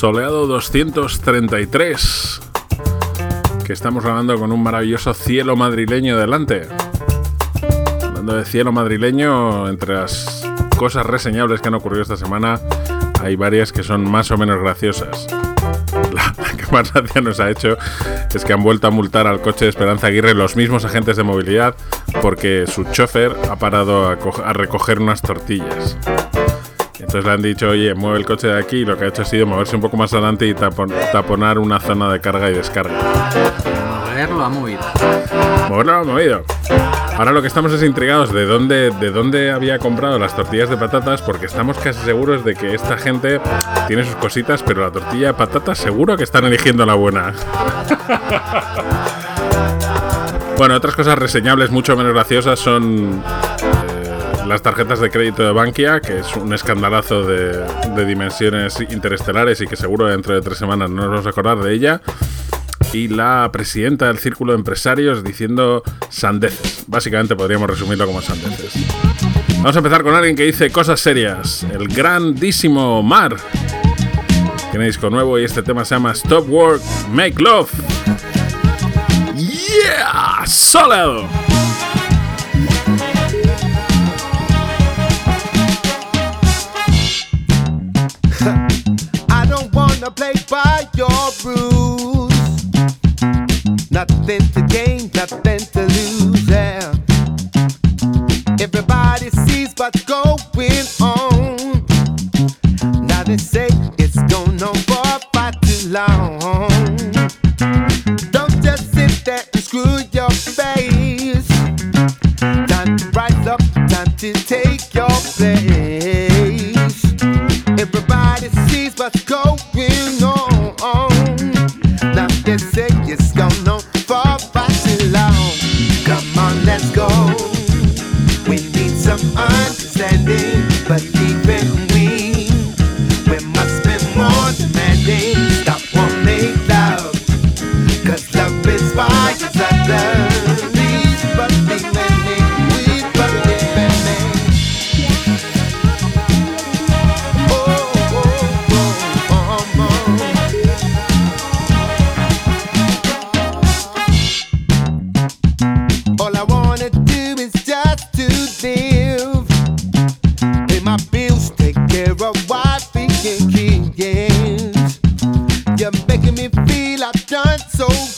soleado 233, que estamos hablando con un maravilloso cielo madrileño delante. Hablando de cielo madrileño, entre las cosas reseñables que han ocurrido esta semana, hay varias que son más o menos graciosas. La, que más gracia nos ha hecho es que han vuelto a multar al coche de Esperanza Aguirre los mismos agentes de movilidad porque su chofer ha parado a, a recoger unas tortillas. Entonces le han dicho, oye, mueve el coche de aquí y lo que ha hecho ha sido moverse un poco más adelante y taponar una zona de carga y descarga. Moverlo ha movido. Moverlo ha movido. Ahora lo que estamos es intrigados de dónde, de dónde había comprado las tortillas de patatas porque estamos casi seguros de que esta gente tiene sus cositas, pero la tortilla de patatas seguro que están eligiendo la buena. bueno, otras cosas reseñables mucho menos graciosas son las tarjetas de crédito de Bankia, que es un escandalazo de, dimensiones interestelares y que seguro dentro de tres semanas no nos vamos a acordar de ella. Y la presidenta del Círculo de Empresarios diciendo sandeces. Básicamente podríamos resumirlo como sandeces. Vamos a empezar con alguien que dice cosas serias. El grandísimo Mar. Tiene disco nuevo y este tema se llama Stop Work, Make Love. ¡Yeah! ¡Solo! Play by your rules. Nothing to gain, so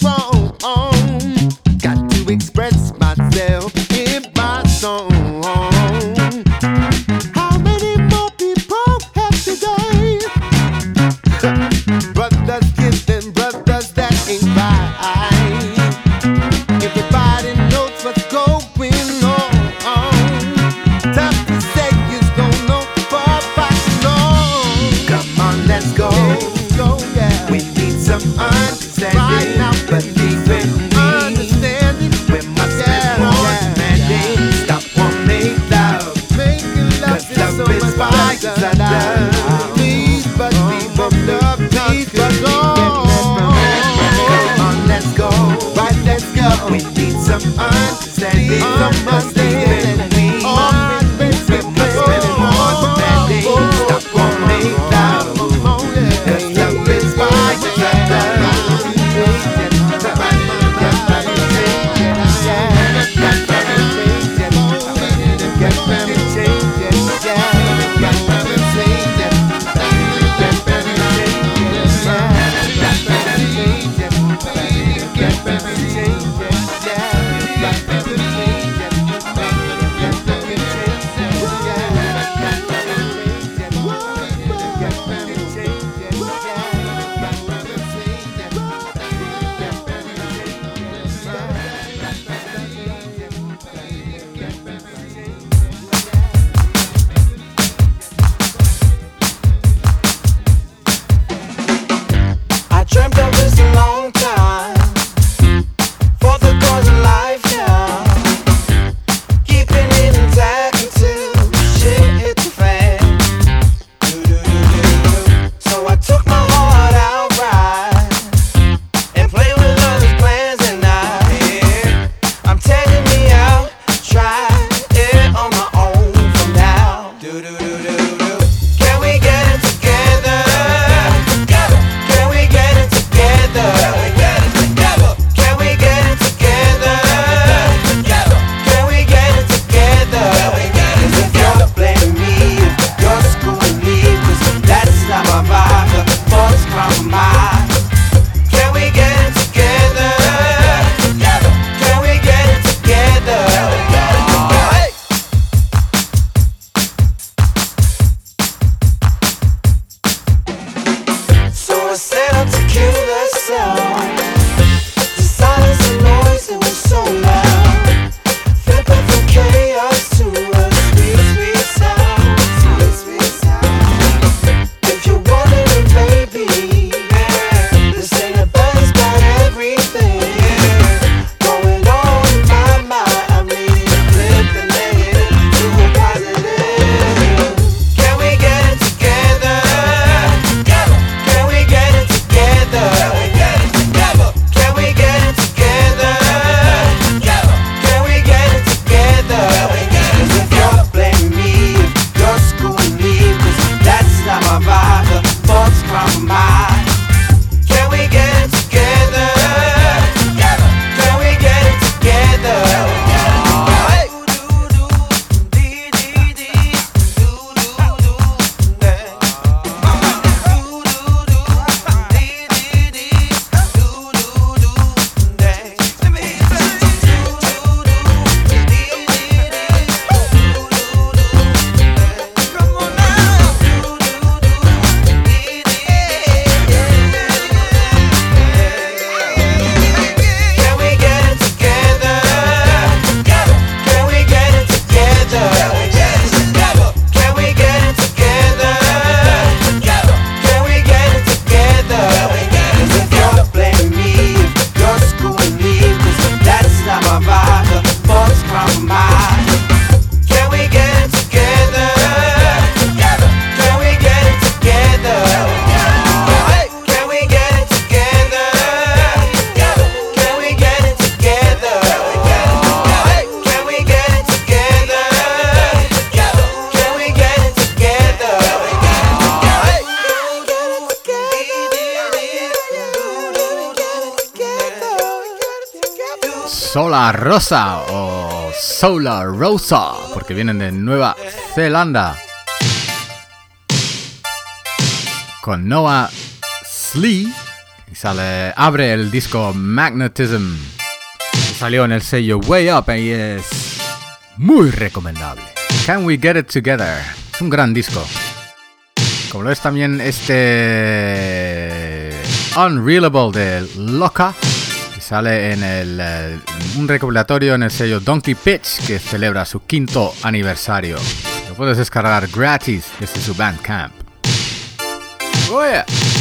Rosa, porque vienen de Nueva Zelanda. Con Noah Slee y sale, abre el disco Magnetism. Salió en el sello Way Up y es muy recomendable. Can We Get It Together? Es un gran disco. Como lo es también este Unrealable de Loca, sale en el, eh, un recopilatorio en el sello Donkey Pitch que celebra su quinto aniversario. Lo puedes descargar gratis desde su Bandcamp. Oh.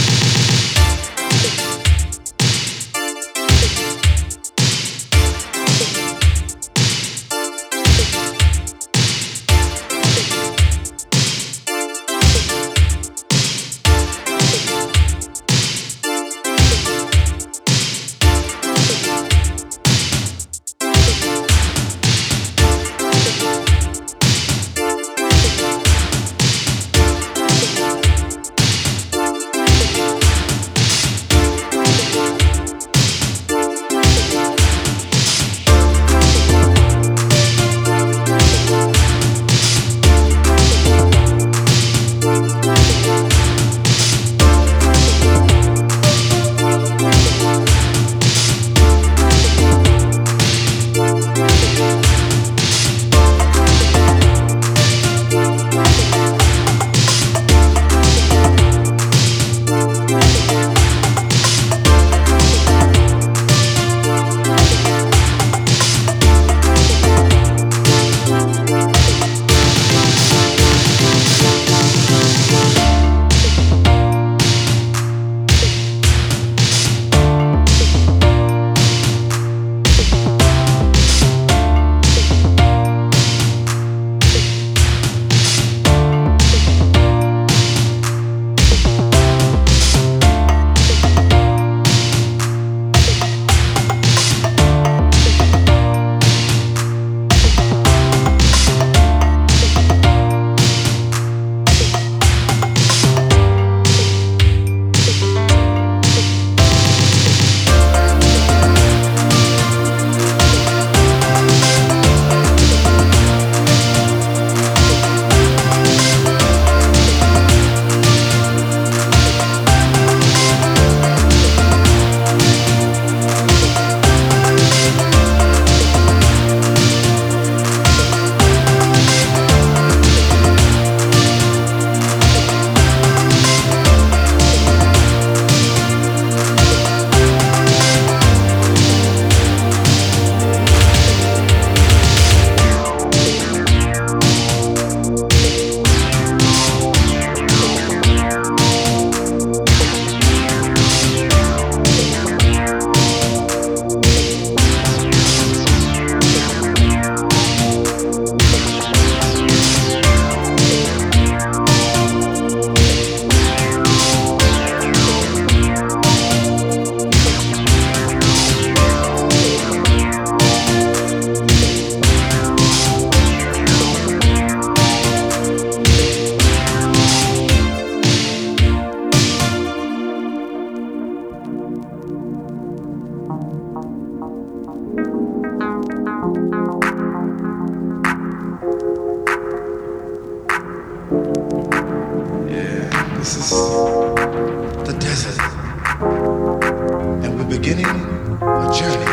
To do this in a day,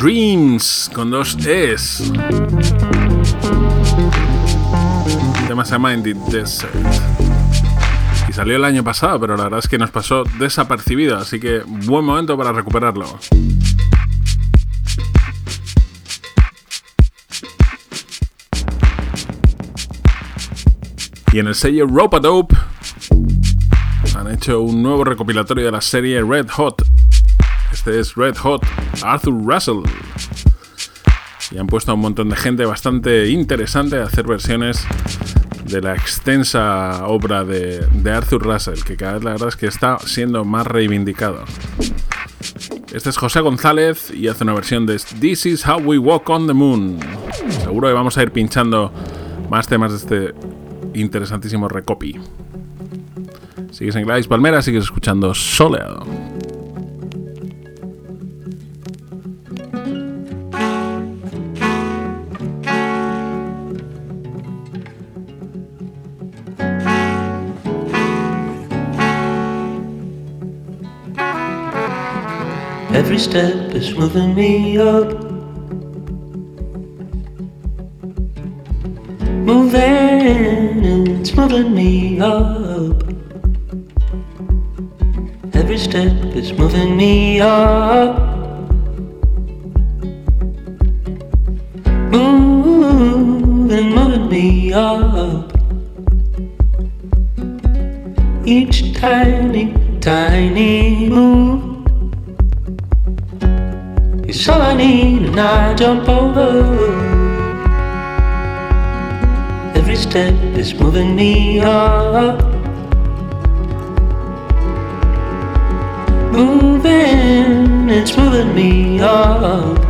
Dreams con dos Es. El tema se llama Desert. Y salió el año pasado, pero la verdad es que nos pasó desapercibido, así que buen momento para recuperarlo. Y en el sello Rope Dope han hecho un nuevo recopilatorio de la serie Red Hot. Este es Red Hot Arthur Russell. Y han puesto a un montón de gente bastante interesante a hacer versiones de la extensa obra de, Arthur Russell, que cada vez la verdad es que está siendo más reivindicado. Este es José González y hace una versión de This is How We Walk on the Moon. Seguro que vamos a ir pinchando más temas de este interesantísimo recopy. Sigues en Gladys Palmera, sigues escuchando Soleado. Step is moving me up. Moving, it's moving me up. Every step is moving me up. Moving, moving me up. Each tiny, tiny and I jump over. Every step is moving me up. Moving, it's moving me up.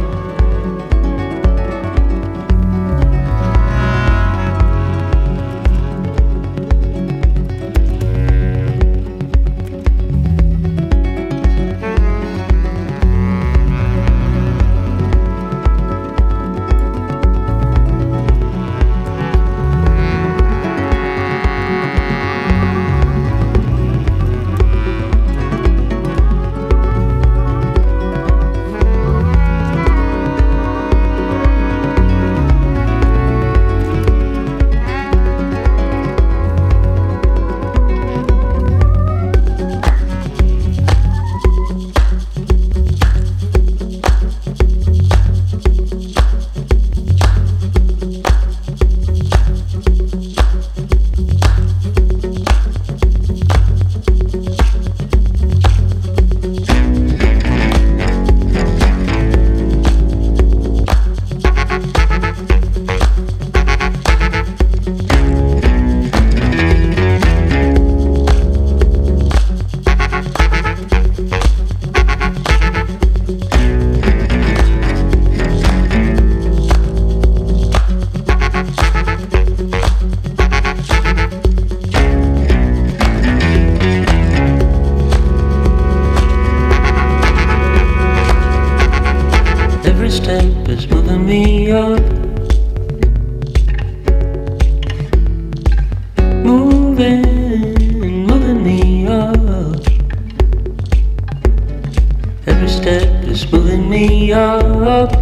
pulling me up.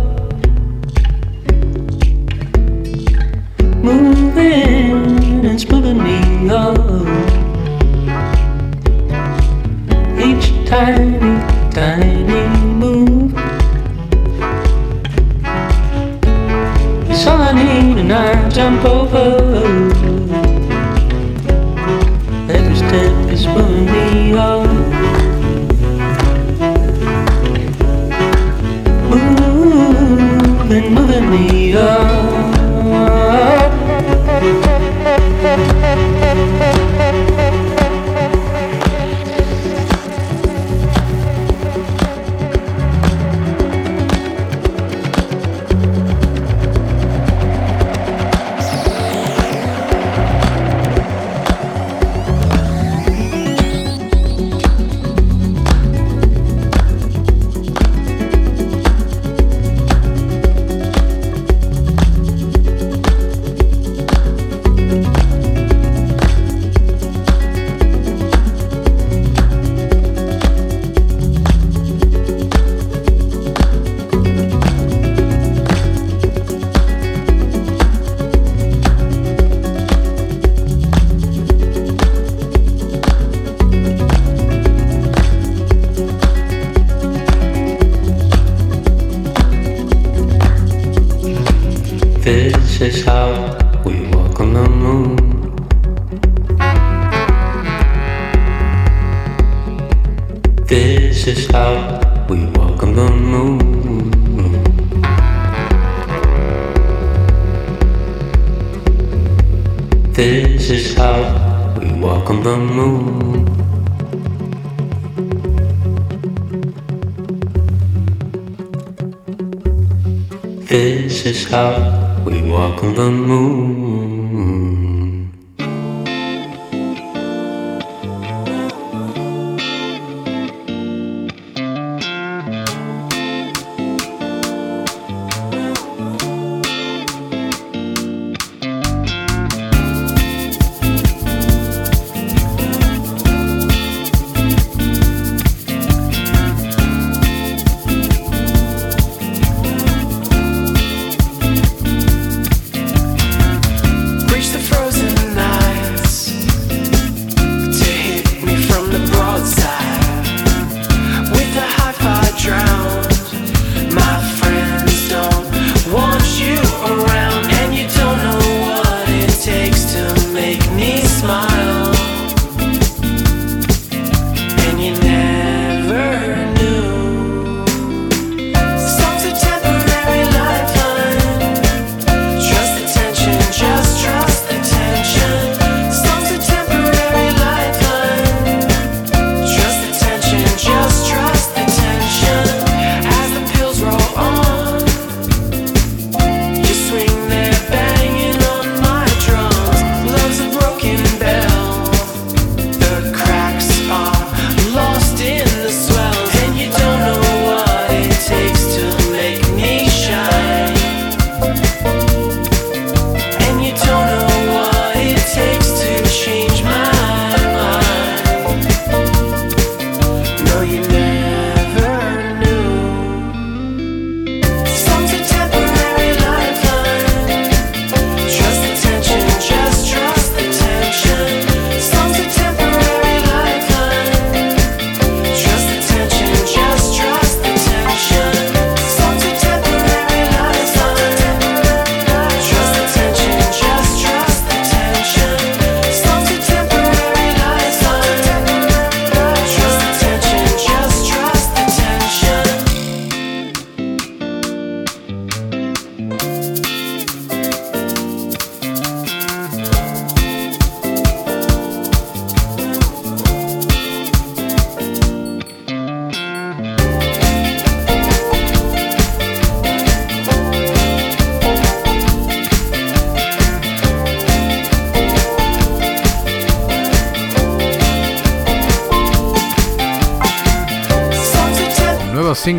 Moving is pulling me up. Each time.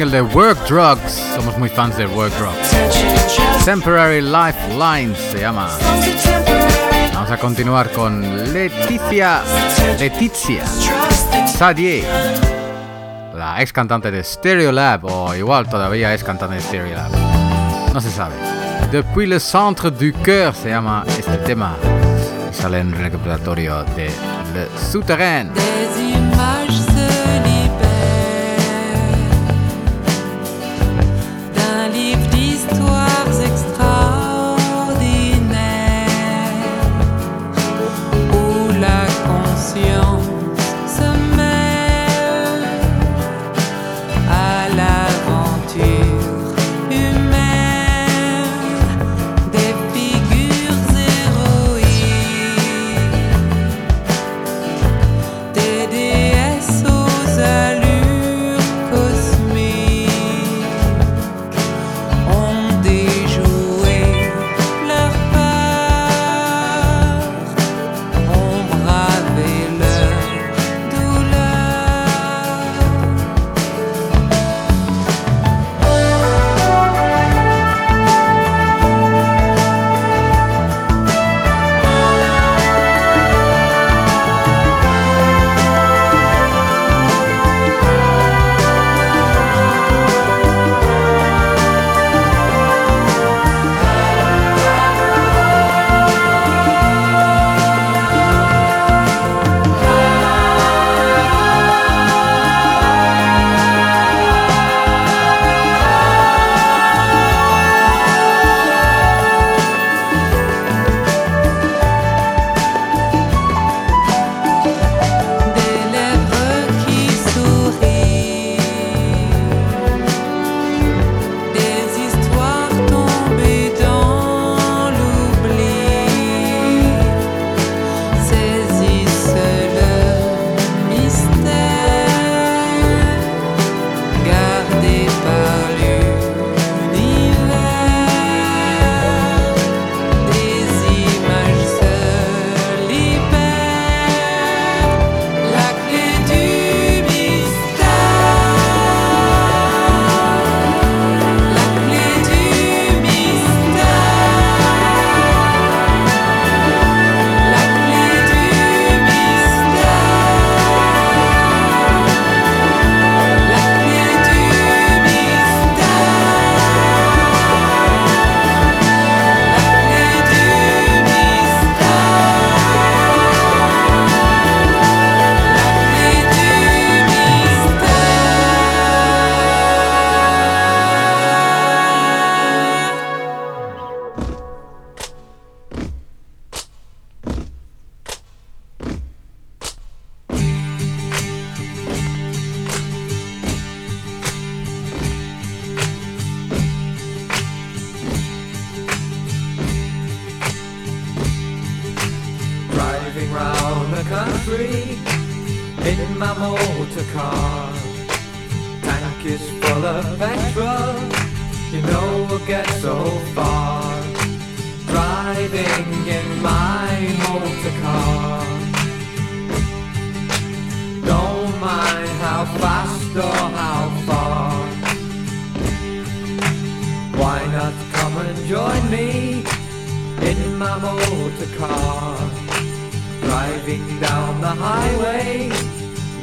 el de Work Drugs. Somos muy fans de Work Drugs. Temporary Lifeline se llama. Vamos a continuar con Leticia. Leticia Sadie. La ex cantante de Stereolab, o igual todavía es cantante de Stereolab. No se sabe. Depuis le centre du cœur se llama este tema. Y sale en el recopilatorio de Le Souterrain.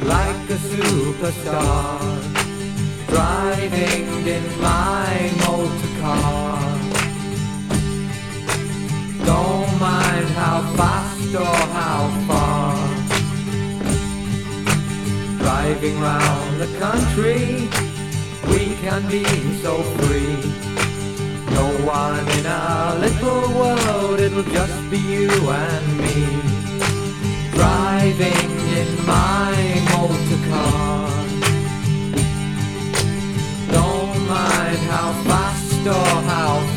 Like a superstar. Driving in my motor car. Don't mind how fast or how far. Driving round the country, we can be so free. No one in our little world, it'll just be you and me. Driving in my motor car. Don't mind how fast or how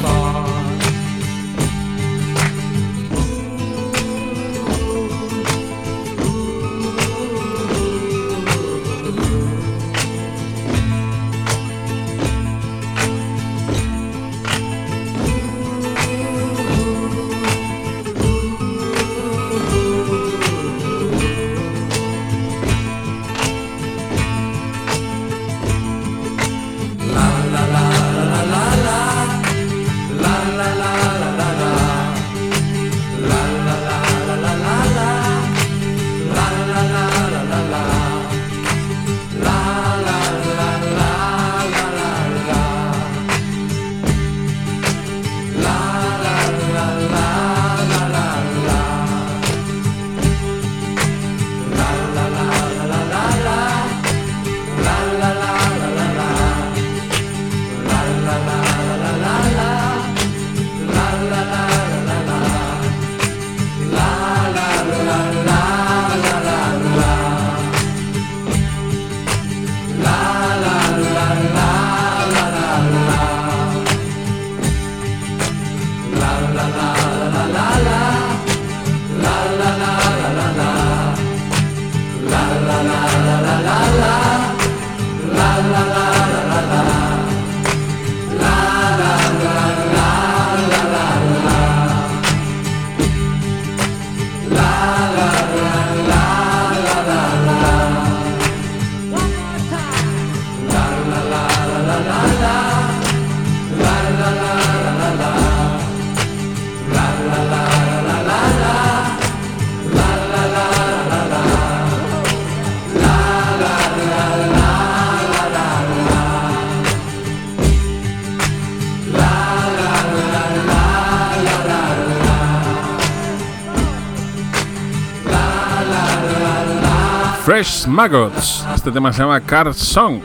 Maggots. Este tema se llama Car Song.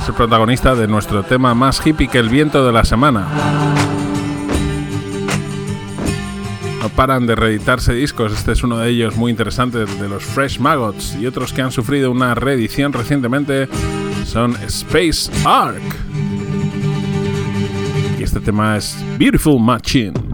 Es el protagonista de nuestro tema más hippie que el viento de la semana. No paran de reeditarse discos, este es uno de ellos muy interesante, de los Fresh Maggots. Y otros que han sufrido una reedición recientemente son Space Ark. Y este tema es Beautiful Machine.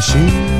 心。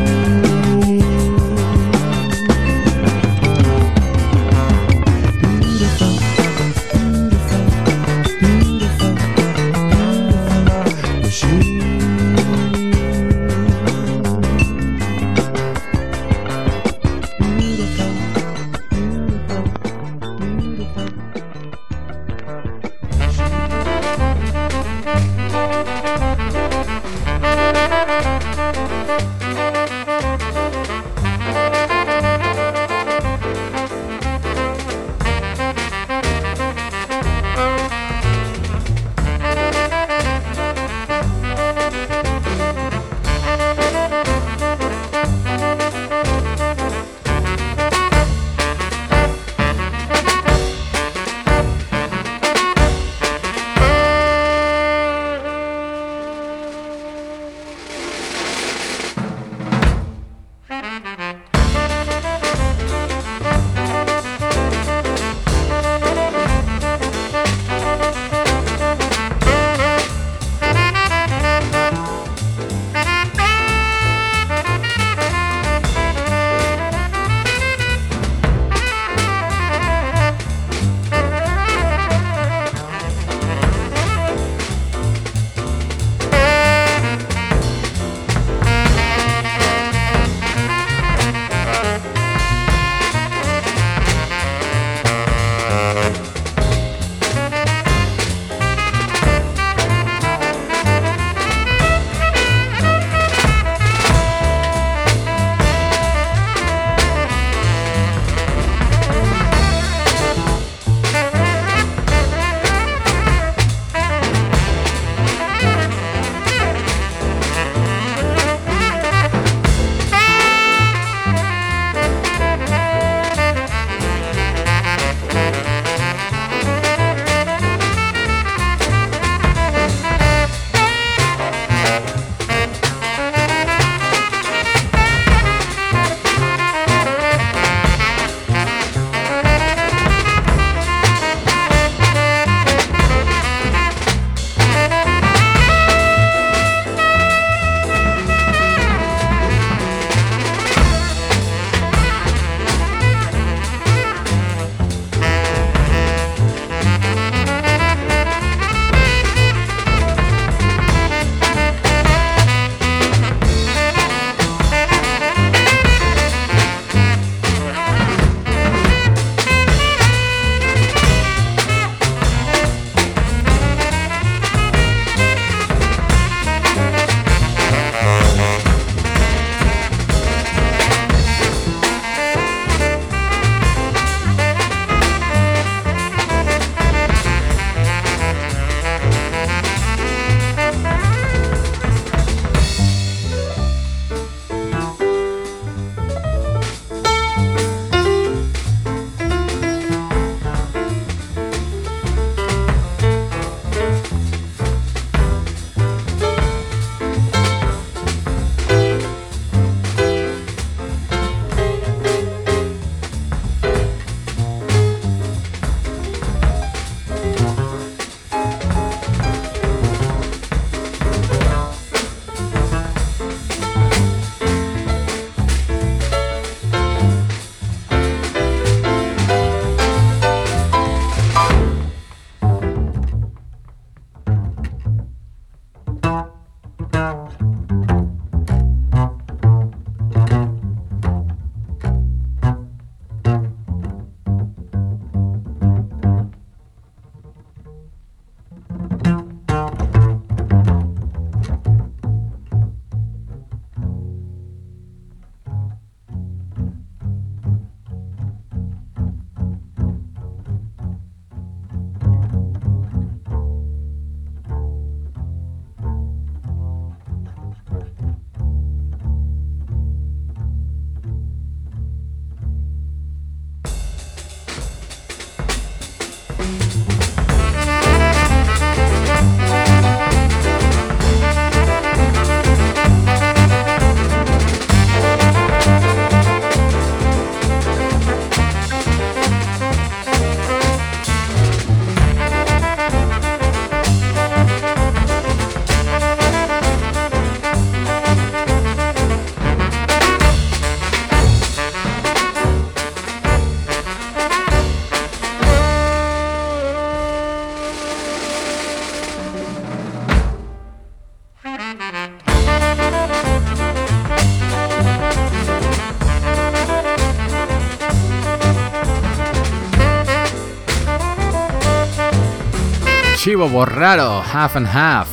Chivo Borraro, Half and Half.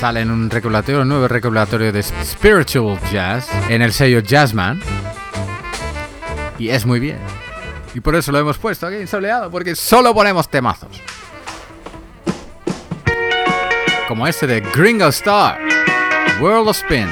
Sale en un recopilatorio, nuevo recopilatorio de Spiritual Jazz en el sello Jazzman. Y es muy bien. Y por eso lo hemos puesto aquí en soleado, porque solo ponemos temazos. Como este de Gringo Star, World of Spin.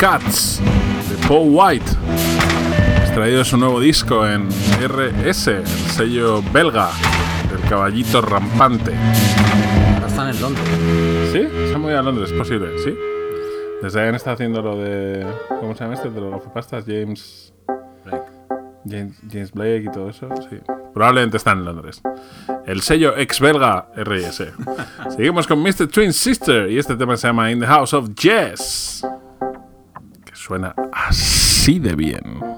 Cats de Paul White, extraído su nuevo disco en RS, el sello belga del caballito rampante. Ahora están en Londres. ¿Sí? Se han movido a Londres, es posible, ¿sí? Desde ahí han estado haciendo lo de. ¿Cómo se llama este? De los gafapastas, James. James, James Blake y todo eso, sí. Probablemente están en Londres. El sello ex belga RS. Seguimos con Mr. Twin Sister y este tema se llama In the House of Jazz. Suena así de bien.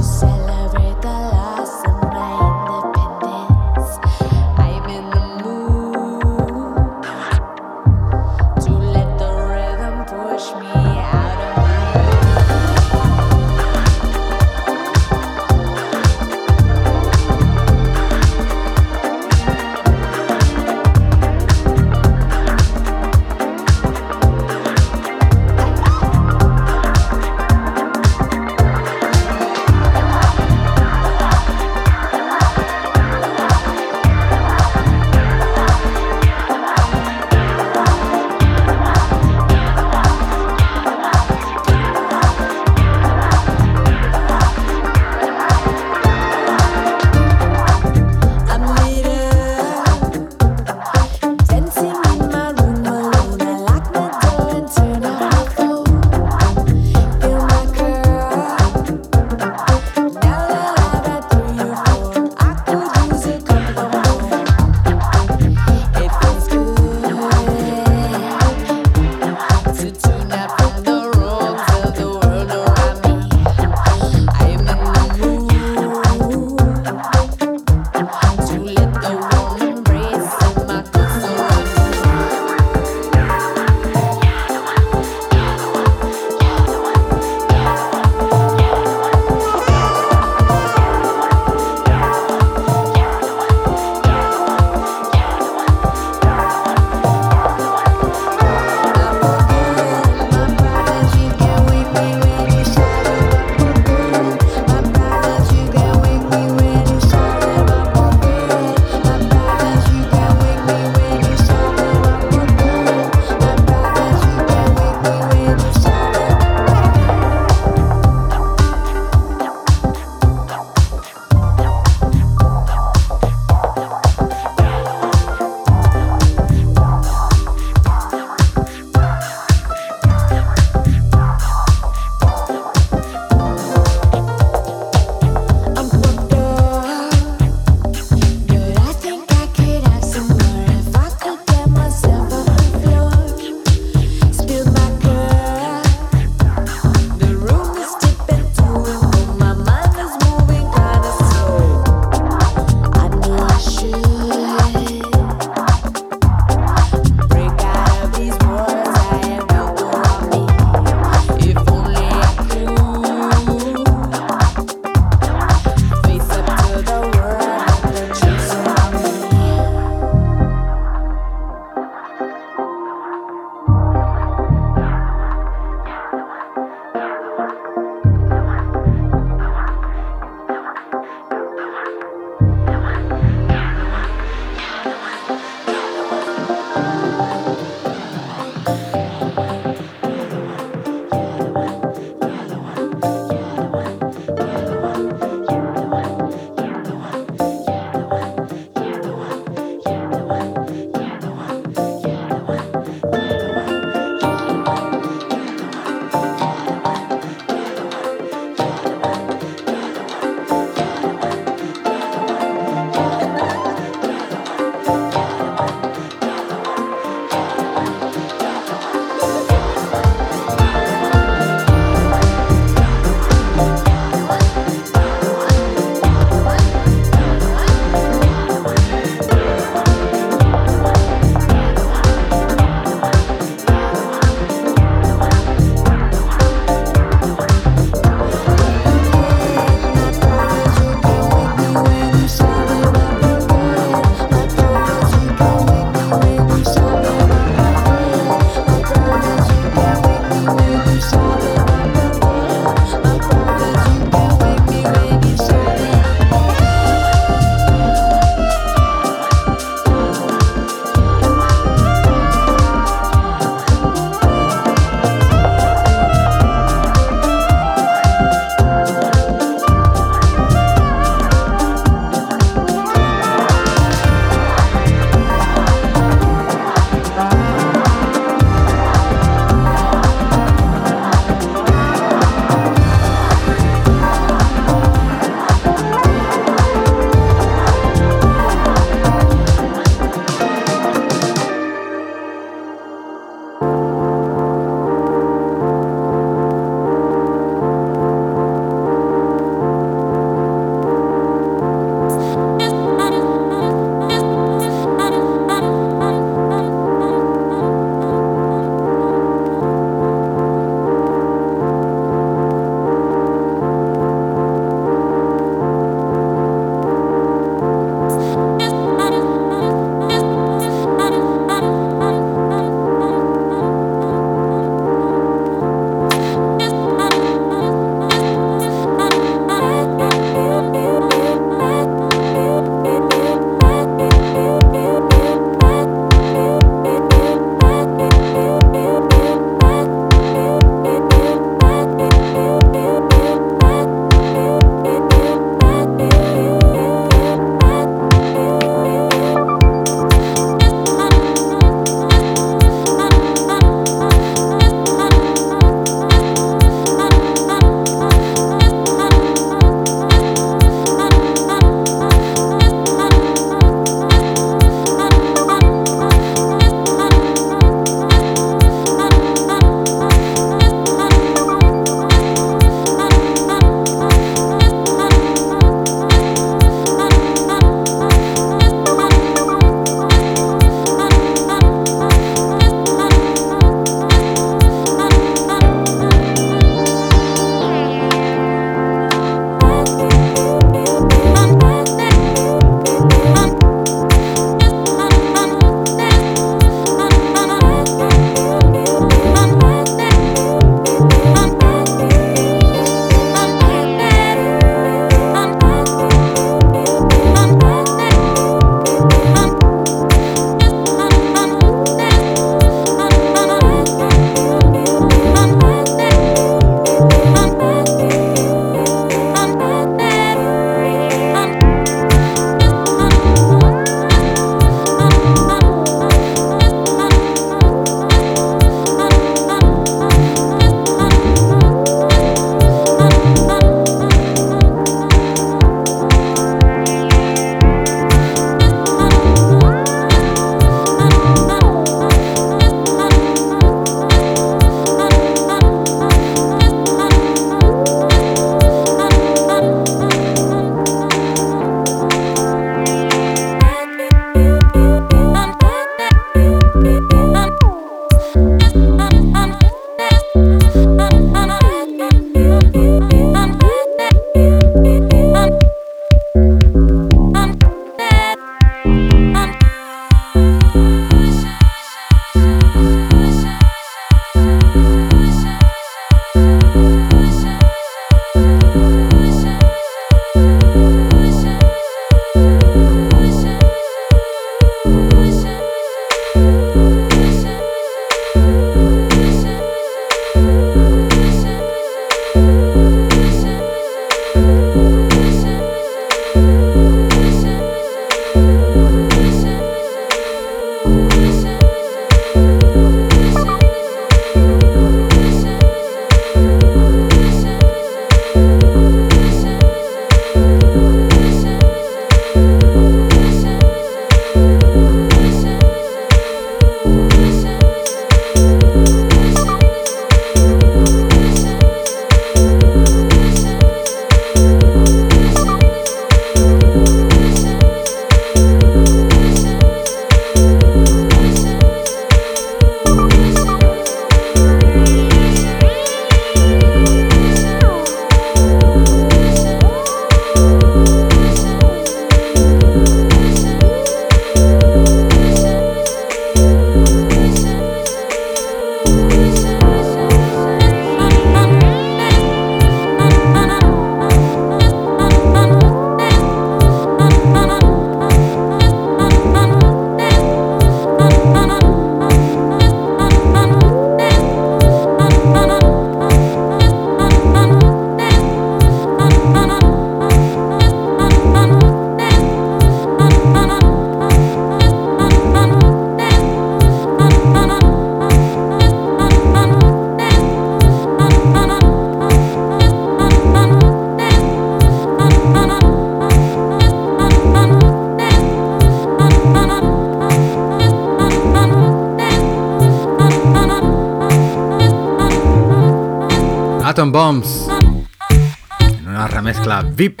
En una remezcla VIP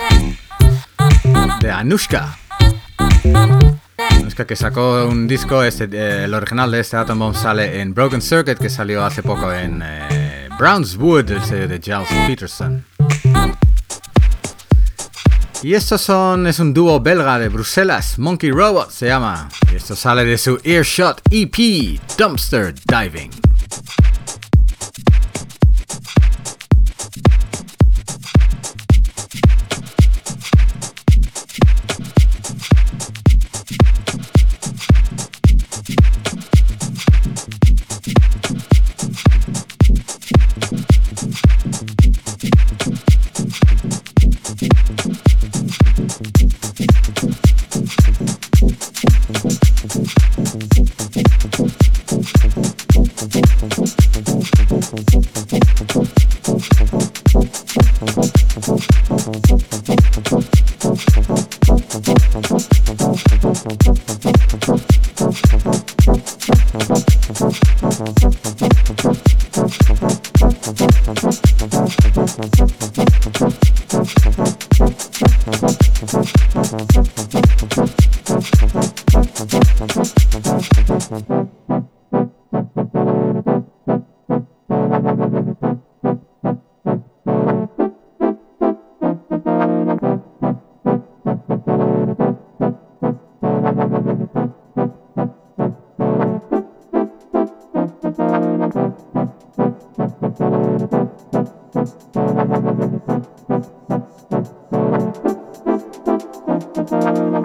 de Anushka. Anushka que sacó un disco, este, eh, el original de este Atom Bomb sale en Broken Circuit que salió hace poco en eh, Brownswood, el sello de Giles Peterson. Y estos son, es un dúo belga de Bruselas, Monkey Robot se llama. Y esto sale de su Earshot EP, Dumpster Diving.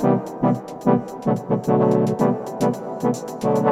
Thank you.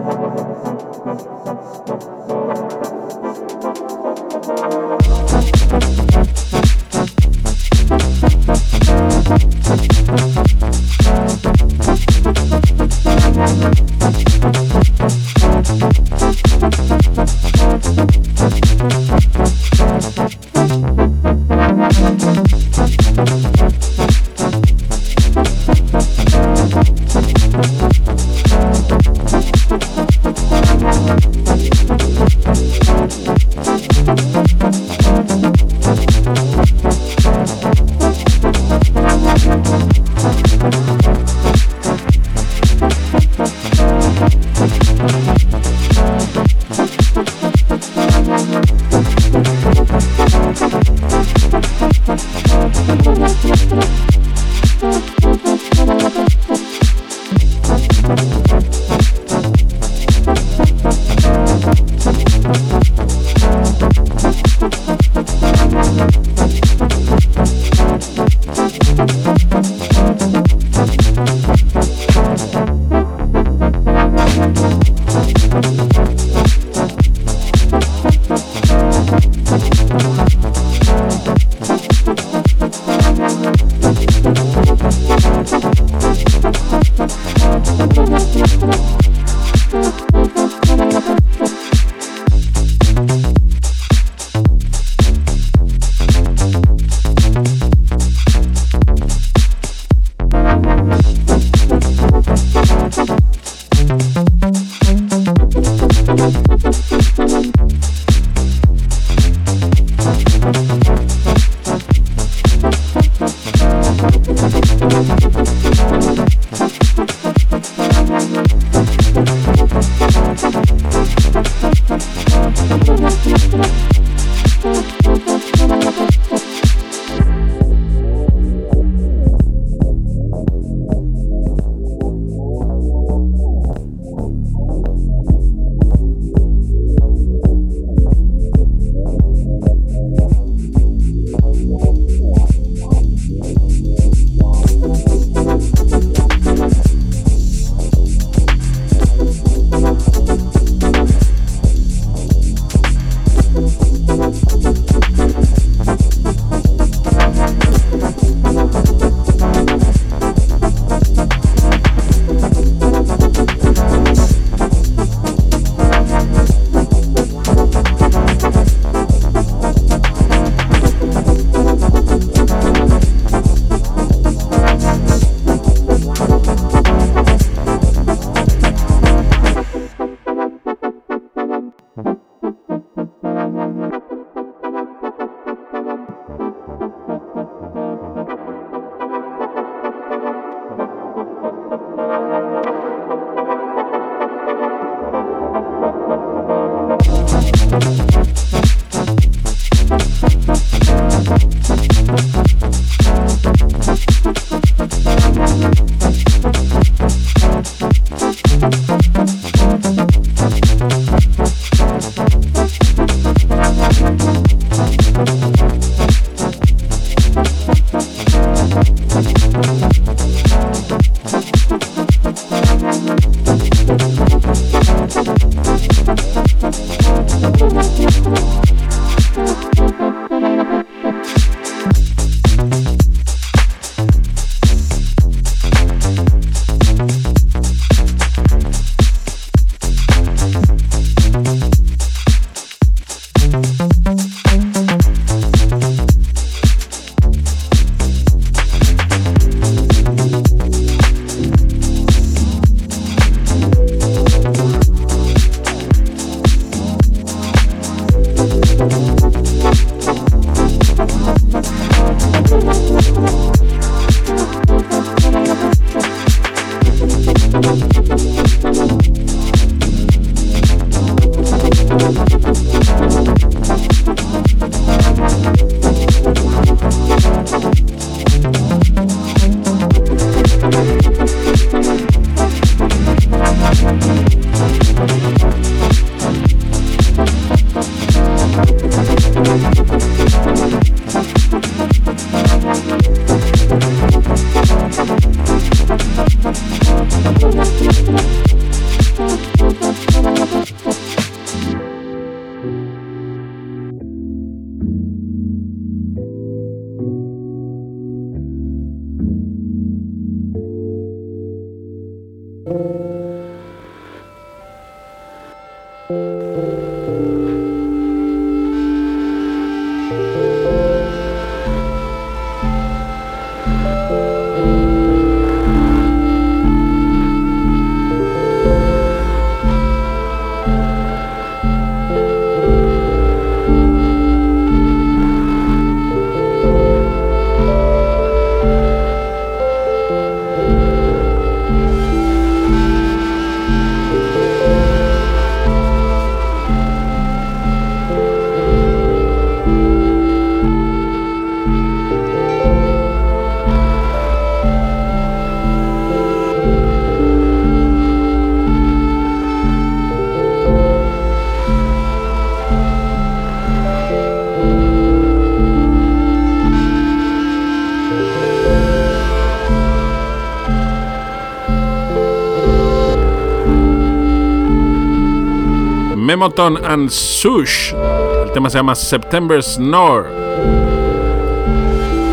Demoton and Sush. El tema se llama September Snore.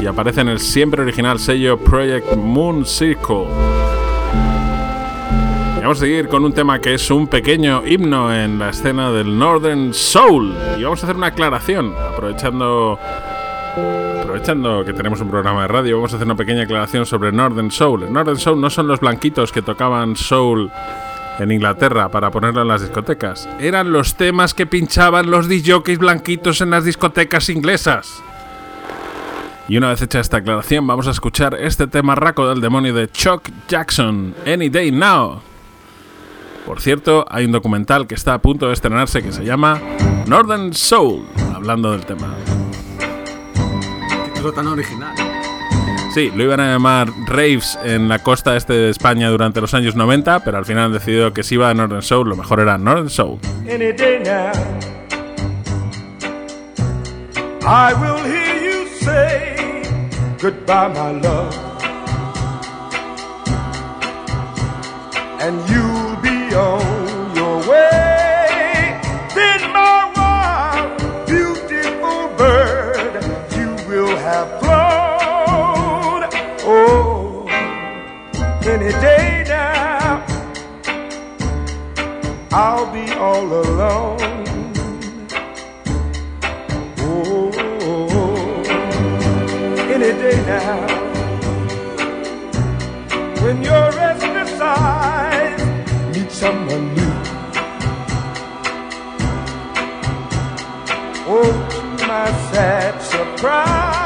Y aparece en el siempre original sello Project Moon Circle. Y vamos a seguir con un tema que es un pequeño himno en la escena del Northern Soul. Y vamos a hacer una aclaración, aprovechando Aprovechando que tenemos un programa de radio, vamos a hacer una pequeña aclaración sobre Northern Soul. Northern Soul no son los blanquitos que tocaban soul en Inglaterra para ponerlo en las discotecas. Eran los temas que pinchaban los DJs blanquitos en las discotecas inglesas. Y una vez hecha esta aclaración, vamos a escuchar este tema raco del demonio de Chuck Jackson, Any Day Now. Por cierto, hay un documental que está a punto de estrenarse que se llama Northern Soul, hablando del tema. Título tan original. Sí, lo iban a llamar Raves en la costa este de España durante los años 90, pero al final han decidido que si iba a Northern Soul, lo mejor era Northern Soul. I will hear you say goodbye, my love, and you'll be on your way. Then, my wild, beautiful bird, you will have any day now. I'll be all alone. Oh, any day now. When your restless eyes meet someone new. Oh, to my sad surprise,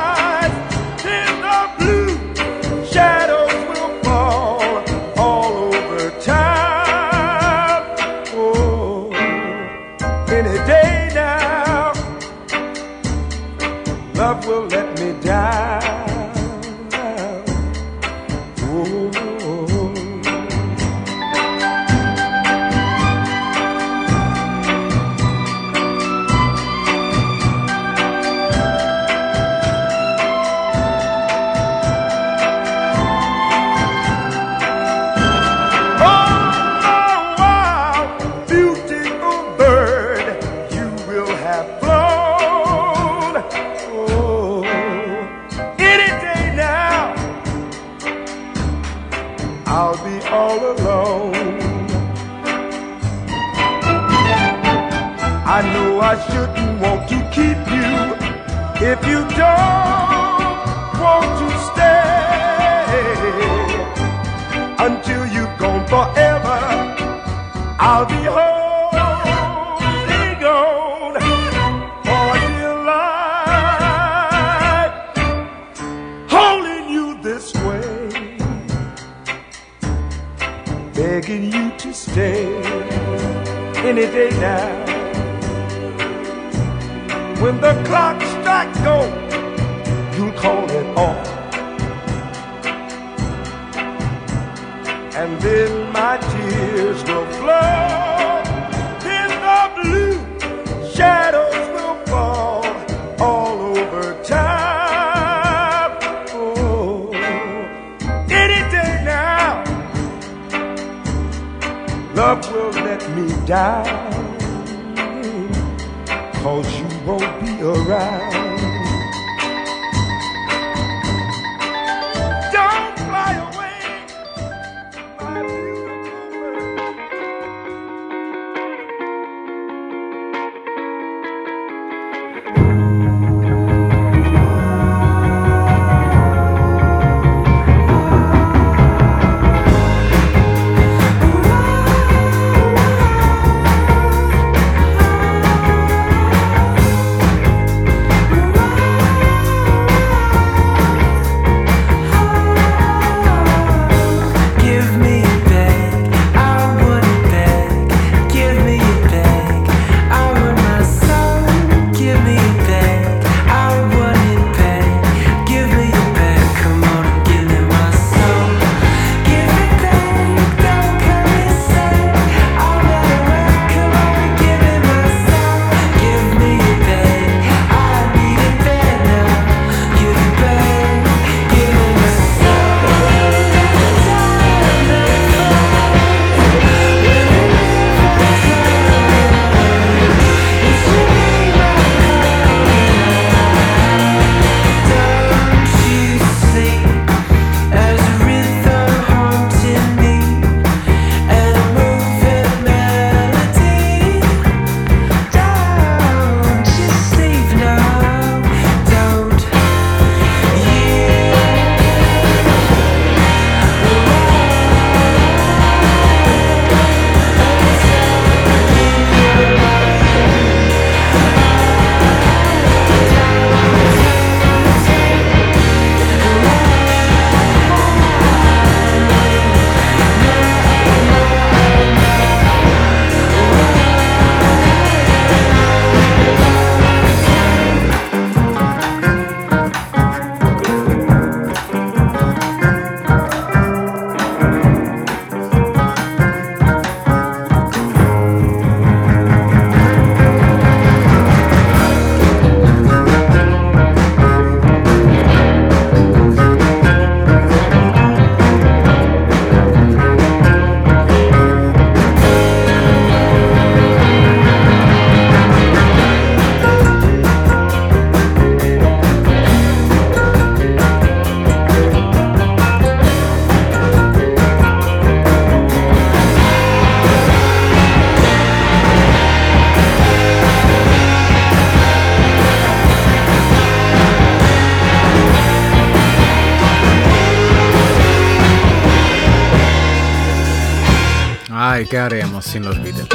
¿qué haríamos sin los Beatles?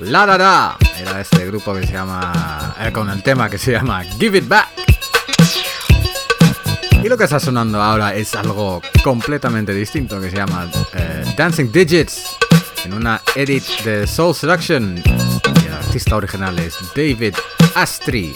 La Da Da era este grupo que se llama. eh, con el tema que se llama Give It Back. Y lo que está sonando ahora es algo completamente distinto que se llama eh, Dancing Digits en una edit de Soul Seduction. El artista original es David Astri.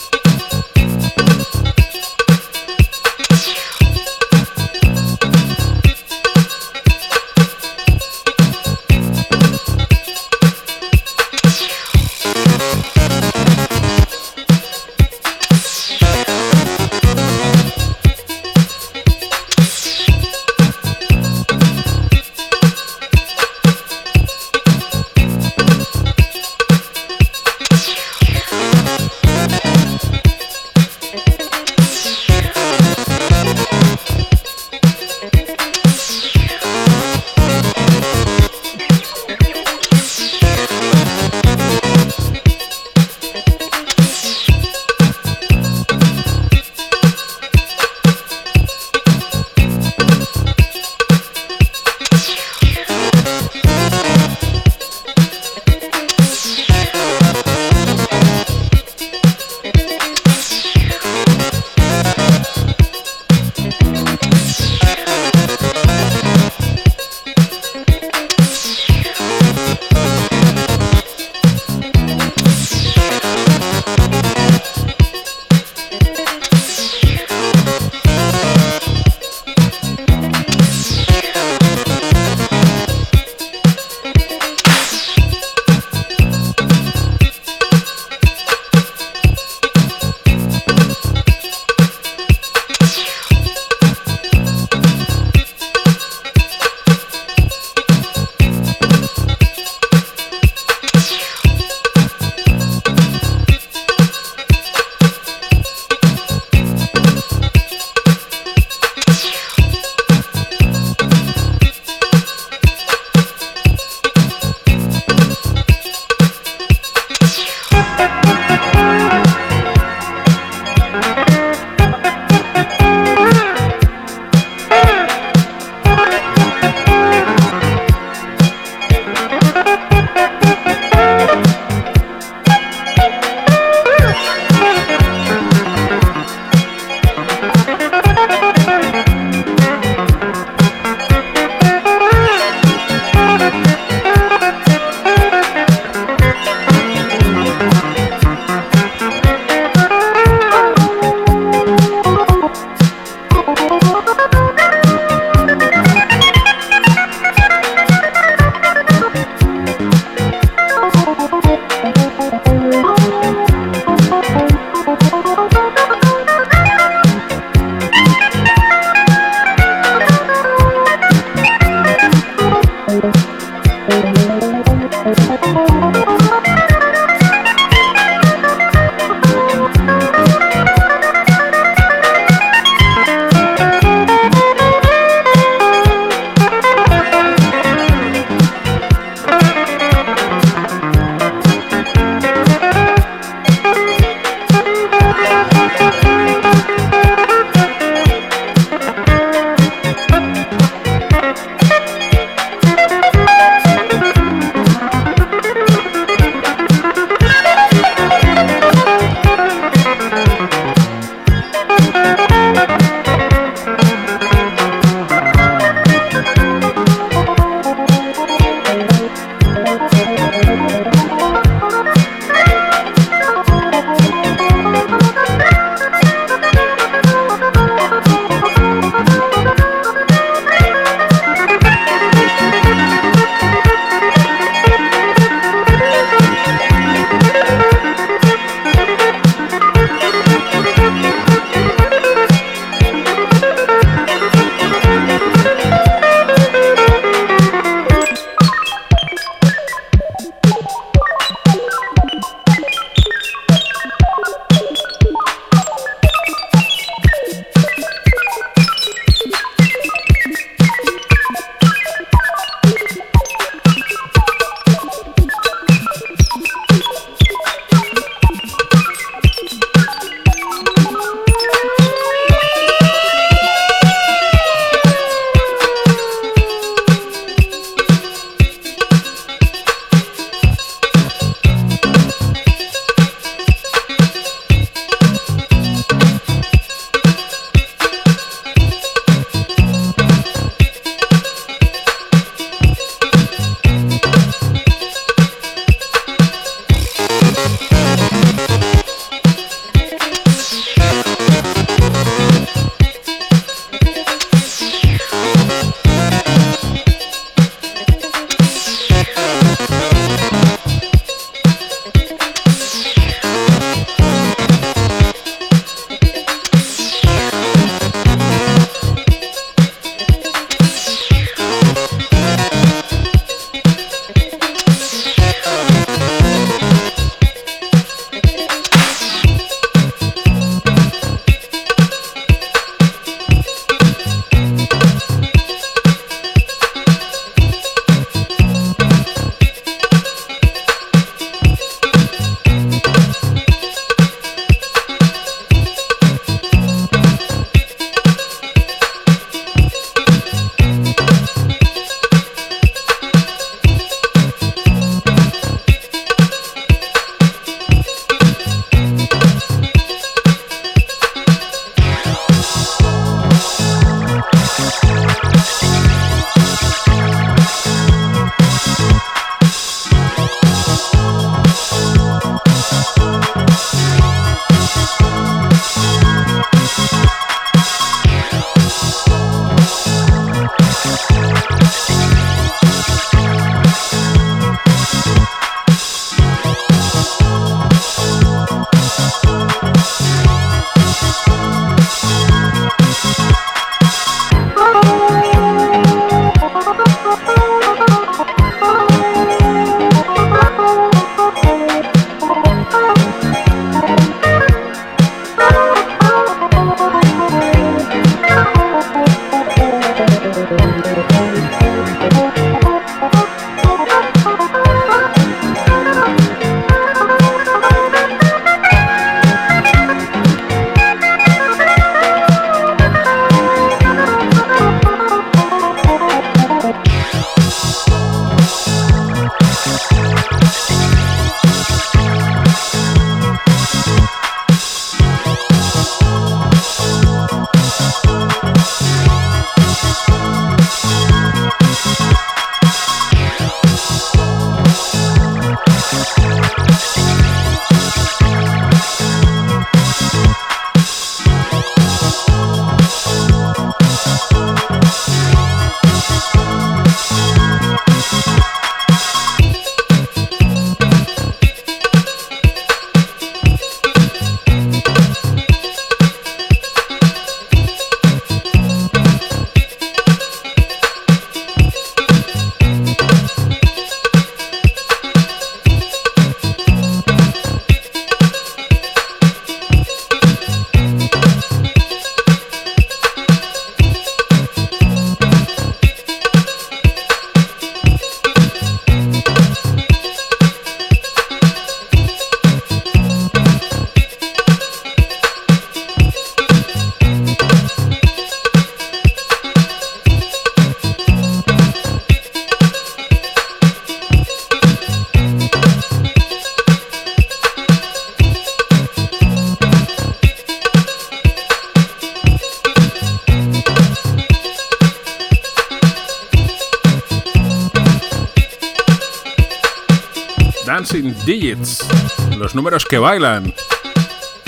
Los números que bailan.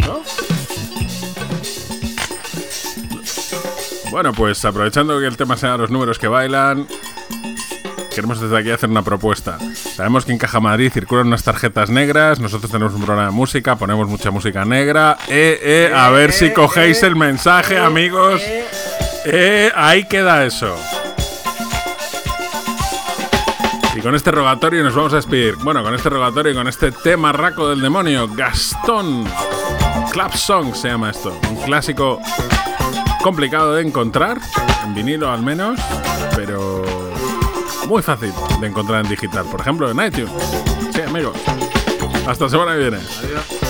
¿No? Bueno, pues aprovechando que el tema sea los números que bailan, queremos desde aquí hacer una propuesta. Sabemos que en Caja Madrid circulan unas tarjetas negras, nosotros tenemos un programa de música, ponemos mucha música negra. Eh, eh, a ver si cogéis el mensaje, amigos. Eh, ahí queda eso. Con este rogatorio nos vamos a despedir. Bueno, con este rogatorio y con este tema raco del demonio, Gastón. Club Song se llama esto. Un clásico complicado de encontrar, en vinilo al menos, pero muy fácil de encontrar en digital. Por ejemplo, en iTunes. Sí, amigos. Hasta semana que viene. Adiós.